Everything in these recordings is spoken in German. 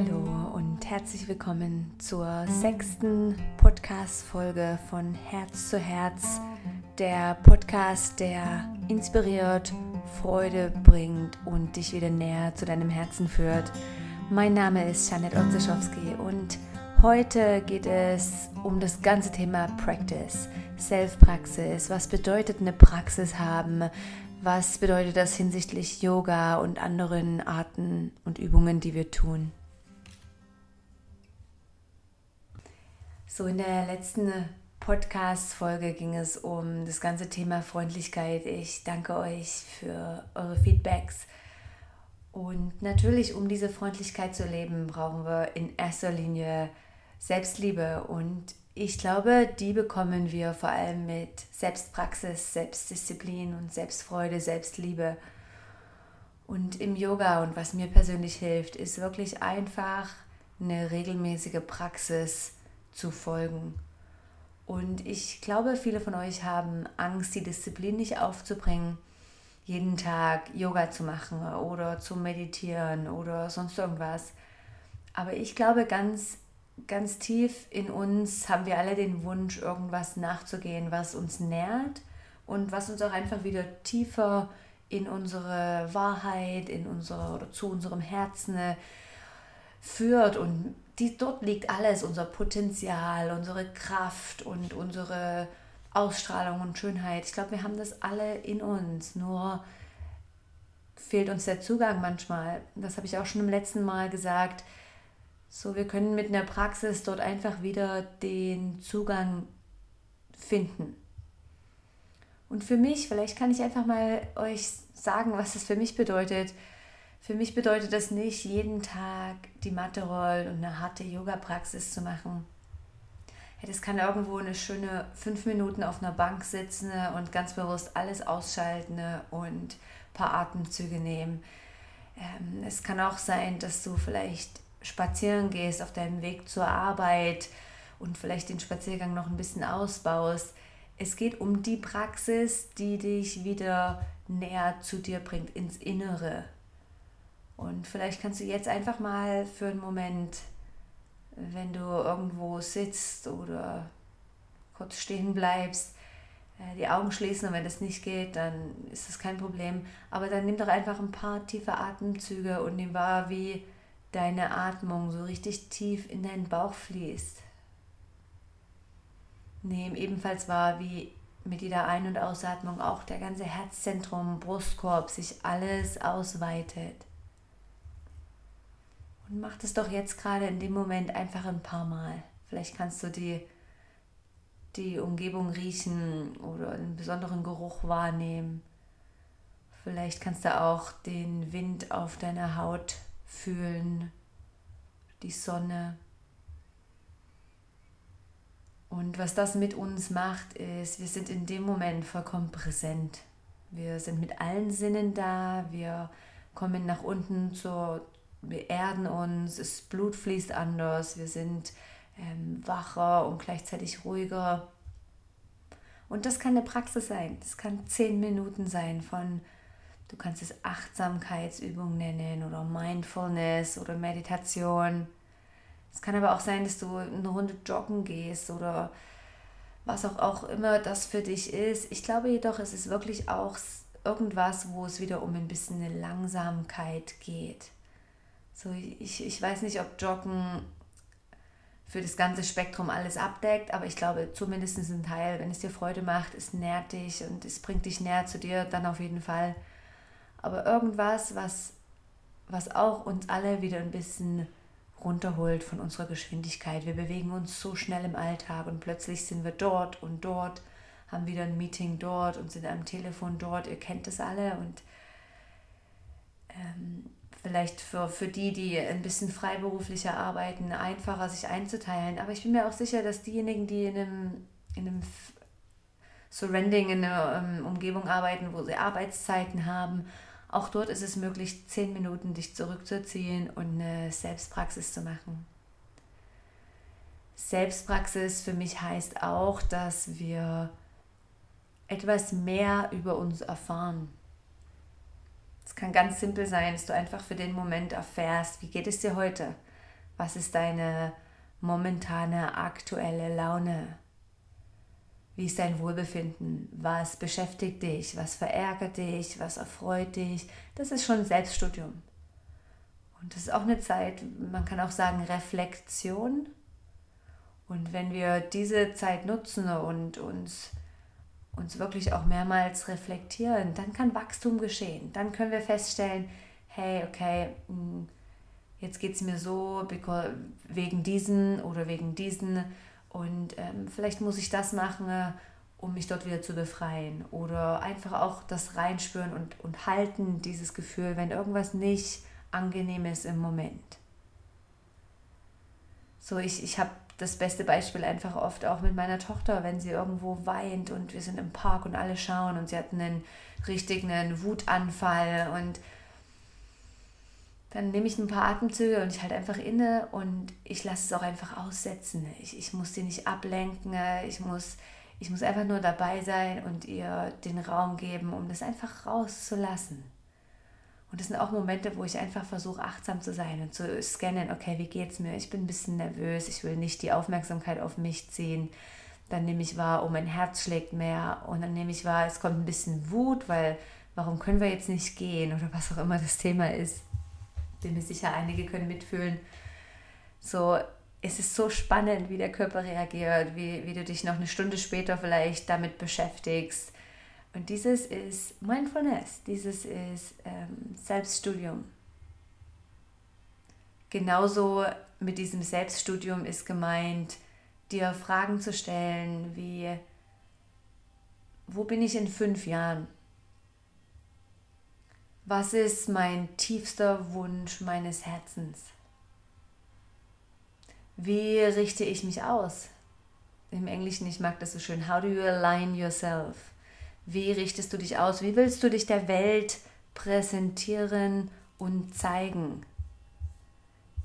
Hallo und herzlich willkommen zur sechsten Podcast-Folge von Herz zu Herz, der Podcast, der inspiriert, Freude bringt und dich wieder näher zu deinem Herzen führt. Mein Name ist Janet Otzeschowski und heute geht es um das ganze Thema Practice, Self-Praxis. Was bedeutet eine Praxis haben? Was bedeutet das hinsichtlich Yoga und anderen Arten und Übungen, die wir tun? So, in der letzten Podcast-Folge ging es um das ganze Thema Freundlichkeit. Ich danke euch für eure Feedbacks. Und natürlich, um diese Freundlichkeit zu leben, brauchen wir in erster Linie Selbstliebe. Und ich glaube, die bekommen wir vor allem mit Selbstpraxis, Selbstdisziplin und Selbstfreude, Selbstliebe. Und im Yoga und was mir persönlich hilft, ist wirklich einfach eine regelmäßige Praxis zu folgen. Und ich glaube, viele von euch haben Angst, die Disziplin nicht aufzubringen, jeden Tag Yoga zu machen oder zu meditieren oder sonst irgendwas. Aber ich glaube, ganz, ganz tief in uns haben wir alle den Wunsch, irgendwas nachzugehen, was uns nährt und was uns auch einfach wieder tiefer in unsere Wahrheit, in unsere oder zu unserem Herzen führt und die, dort liegt alles, unser Potenzial, unsere Kraft und unsere Ausstrahlung und Schönheit. Ich glaube, wir haben das alle in uns, nur fehlt uns der Zugang manchmal. Das habe ich auch schon im letzten Mal gesagt. So, wir können mit einer Praxis dort einfach wieder den Zugang finden. Und für mich, vielleicht kann ich einfach mal euch sagen, was es für mich bedeutet, für mich bedeutet das nicht, jeden Tag die Matte rollen und eine harte Yoga-Praxis zu machen. Ja, das kann irgendwo eine schöne fünf Minuten auf einer Bank sitzen und ganz bewusst alles ausschalten und ein paar Atemzüge nehmen. Ähm, es kann auch sein, dass du vielleicht spazieren gehst auf deinem Weg zur Arbeit und vielleicht den Spaziergang noch ein bisschen ausbaust. Es geht um die Praxis, die dich wieder näher zu dir bringt, ins Innere, und vielleicht kannst du jetzt einfach mal für einen Moment, wenn du irgendwo sitzt oder kurz stehen bleibst, äh, die Augen schließen und wenn das nicht geht, dann ist das kein Problem. Aber dann nimm doch einfach ein paar tiefe Atemzüge und nimm wahr, wie deine Atmung so richtig tief in deinen Bauch fließt. Nimm ebenfalls wahr, wie mit jeder Ein- und Ausatmung auch der ganze Herzzentrum, Brustkorb sich alles ausweitet. Und mach das doch jetzt gerade in dem Moment einfach ein paar Mal. Vielleicht kannst du die, die Umgebung riechen oder einen besonderen Geruch wahrnehmen. Vielleicht kannst du auch den Wind auf deiner Haut fühlen, die Sonne. Und was das mit uns macht, ist, wir sind in dem Moment vollkommen präsent. Wir sind mit allen Sinnen da, wir kommen nach unten zur, wir erden uns, das Blut fließt anders, wir sind ähm, wacher und gleichzeitig ruhiger. Und das kann eine Praxis sein. Das kann zehn Minuten sein von, du kannst es Achtsamkeitsübung nennen oder Mindfulness oder Meditation. Es kann aber auch sein, dass du eine Runde joggen gehst oder was auch, auch immer das für dich ist. Ich glaube jedoch, es ist wirklich auch irgendwas, wo es wieder um ein bisschen eine Langsamkeit geht. So, ich, ich weiß nicht, ob Joggen für das ganze Spektrum alles abdeckt, aber ich glaube zumindest ein Teil, wenn es dir Freude macht, es nährt dich und es bringt dich näher zu dir, dann auf jeden Fall. Aber irgendwas, was, was auch uns alle wieder ein bisschen runterholt von unserer Geschwindigkeit. Wir bewegen uns so schnell im Alltag und plötzlich sind wir dort und dort, haben wieder ein Meeting dort und sind am Telefon dort. Ihr kennt das alle und ähm, vielleicht für, für die, die ein bisschen freiberuflicher arbeiten, einfacher sich einzuteilen. Aber ich bin mir auch sicher, dass diejenigen, die in einem, in einem Surrending, in einer um, Umgebung arbeiten, wo sie Arbeitszeiten haben, auch dort ist es möglich, zehn Minuten dich zurückzuziehen und eine Selbstpraxis zu machen. Selbstpraxis für mich heißt auch, dass wir etwas mehr über uns erfahren. Es kann ganz simpel sein, dass du einfach für den Moment erfährst, wie geht es dir heute? Was ist deine momentane aktuelle Laune? Wie ist dein Wohlbefinden? Was beschäftigt dich? Was verärgert dich? Was erfreut dich? Das ist schon Selbststudium. Und das ist auch eine Zeit, man kann auch sagen, Reflexion. Und wenn wir diese Zeit nutzen und uns, uns wirklich auch mehrmals reflektieren, dann kann Wachstum geschehen. Dann können wir feststellen, hey, okay, hm, jetzt geht es mir so wegen diesen oder wegen diesen und ähm, vielleicht muss ich das machen, äh, um mich dort wieder zu befreien. Oder einfach auch das Reinspüren und, und halten, dieses Gefühl, wenn irgendwas nicht angenehm ist im Moment. So, ich, ich habe das beste Beispiel einfach oft auch mit meiner Tochter, wenn sie irgendwo weint und wir sind im Park und alle schauen und sie hat einen richtigen Wutanfall und dann nehme ich ein paar Atemzüge und ich halte einfach inne und ich lasse es auch einfach aussetzen. Ich, ich muss sie nicht ablenken, ich muss, ich muss einfach nur dabei sein und ihr den Raum geben, um das einfach rauszulassen. Und das sind auch Momente, wo ich einfach versuche, achtsam zu sein und zu scannen, okay, wie geht's mir? Ich bin ein bisschen nervös, ich will nicht die Aufmerksamkeit auf mich ziehen. Dann nehme ich wahr, oh, mein Herz schlägt mehr. Und dann nehme ich wahr, es kommt ein bisschen Wut, weil warum können wir jetzt nicht gehen oder was auch immer das Thema ist bin mir sicher, einige können mitfühlen. So, es ist so spannend, wie der Körper reagiert, wie, wie du dich noch eine Stunde später vielleicht damit beschäftigst. Und dieses ist Mindfulness, dieses ist ähm, Selbststudium. Genauso mit diesem Selbststudium ist gemeint, dir Fragen zu stellen wie, wo bin ich in fünf Jahren? Was ist mein tiefster Wunsch meines Herzens? Wie richte ich mich aus? Im Englischen, ich mag das so schön. How do you align yourself? Wie richtest du dich aus? Wie willst du dich der Welt präsentieren und zeigen?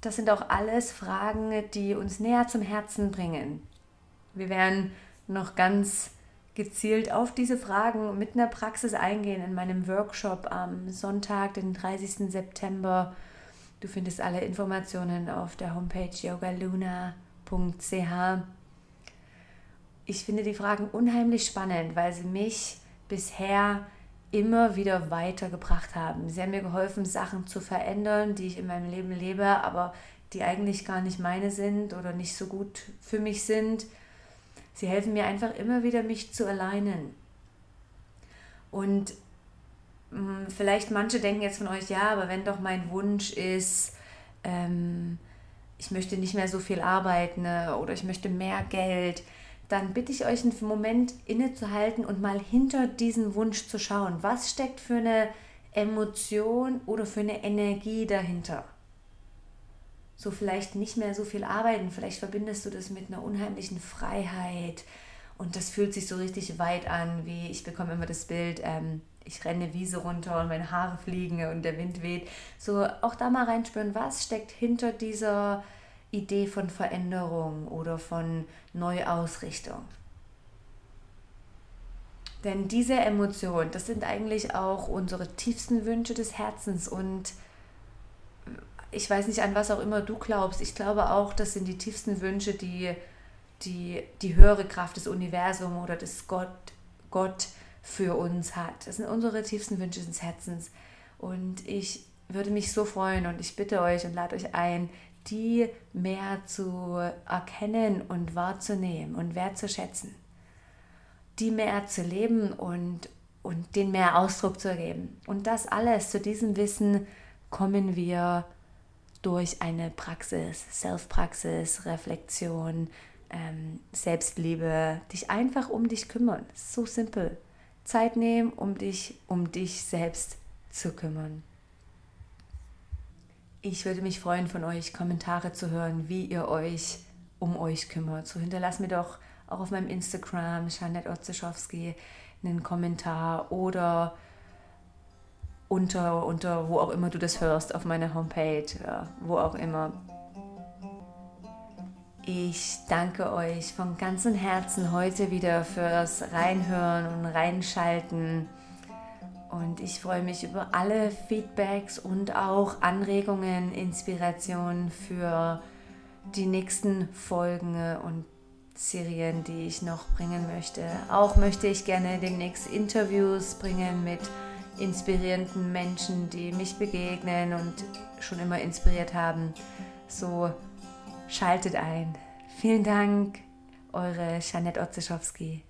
Das sind auch alles Fragen, die uns näher zum Herzen bringen. Wir werden noch ganz gezielt auf diese Fragen mit einer Praxis eingehen in meinem Workshop am Sonntag, den 30. September. Du findest alle Informationen auf der Homepage yogaluna.ch. Ich finde die Fragen unheimlich spannend, weil sie mich bisher immer wieder weitergebracht haben. Sie haben mir geholfen, Sachen zu verändern, die ich in meinem Leben lebe, aber die eigentlich gar nicht meine sind oder nicht so gut für mich sind. Sie helfen mir einfach immer wieder, mich zu alleinen. Und mh, hm, vielleicht manche denken jetzt von euch, ja, aber wenn doch mein Wunsch ist, ähm, ich möchte nicht mehr so viel arbeiten ne, oder ich möchte mehr Geld, dann bitte ich euch einen Moment innezuhalten und mal hinter diesen Wunsch zu schauen. Was steckt für eine Emotion oder für eine Energie dahinter? so vielleicht nicht mehr so viel arbeiten. Vielleicht verbindest du das mit einer unheimlichen Freiheit und das fühlt sich so richtig weit an, wie ich bekomme immer das Bild, ähm, ich renne Wiese runter und meine Haare fliegen und der Wind weht. So auch da mal reinspüren, was steckt hinter dieser Idee von Veränderung oder von Neuausrichtung. Denn diese Emotionen, das sind eigentlich auch unsere tiefsten Wünsche des Herzens und ich weiß nicht, an was auch immer du glaubst. Ich glaube auch, das sind die tiefsten Wünsche, die die, die höhere Kraft des Universums oder des Gott, Gott für uns hat. Das sind unsere tiefsten Wünsche des Herzens. Und ich würde mich so freuen und ich bitte euch und lade euch ein, die mehr zu erkennen und wahrzunehmen und wertzuschätzen. Die mehr zu leben und, und den mehr Ausdruck zu geben. Und das alles, zu diesem Wissen kommen wir durch eine Praxis, Self-Praxis, Reflexion, ähm, Selbstliebe, dich einfach um dich kümmern. So simpel. Zeit nehmen, um dich um dich selbst zu kümmern. Ich würde mich freuen, von euch Kommentare zu hören, wie ihr euch um euch kümmert. So hinterlasst mir doch auch auf meinem Instagram, Janet Otzeschowski, einen Kommentar oder unter, unter wo auch immer du das hörst, auf meiner Homepage, wo auch immer. Ich danke euch von ganzem Herzen heute wieder fürs Reinhören und Reinschalten. Und ich freue mich über alle Feedbacks und auch Anregungen, Inspirationen für die nächsten Folgen und Serien, die ich noch bringen möchte. Auch möchte ich gerne demnächst Interviews bringen mit inspirierenden Menschen, die mich begegnen und schon immer inspiriert haben. So schaltet ein. Vielen Dank, eure Janette Otzeschowski.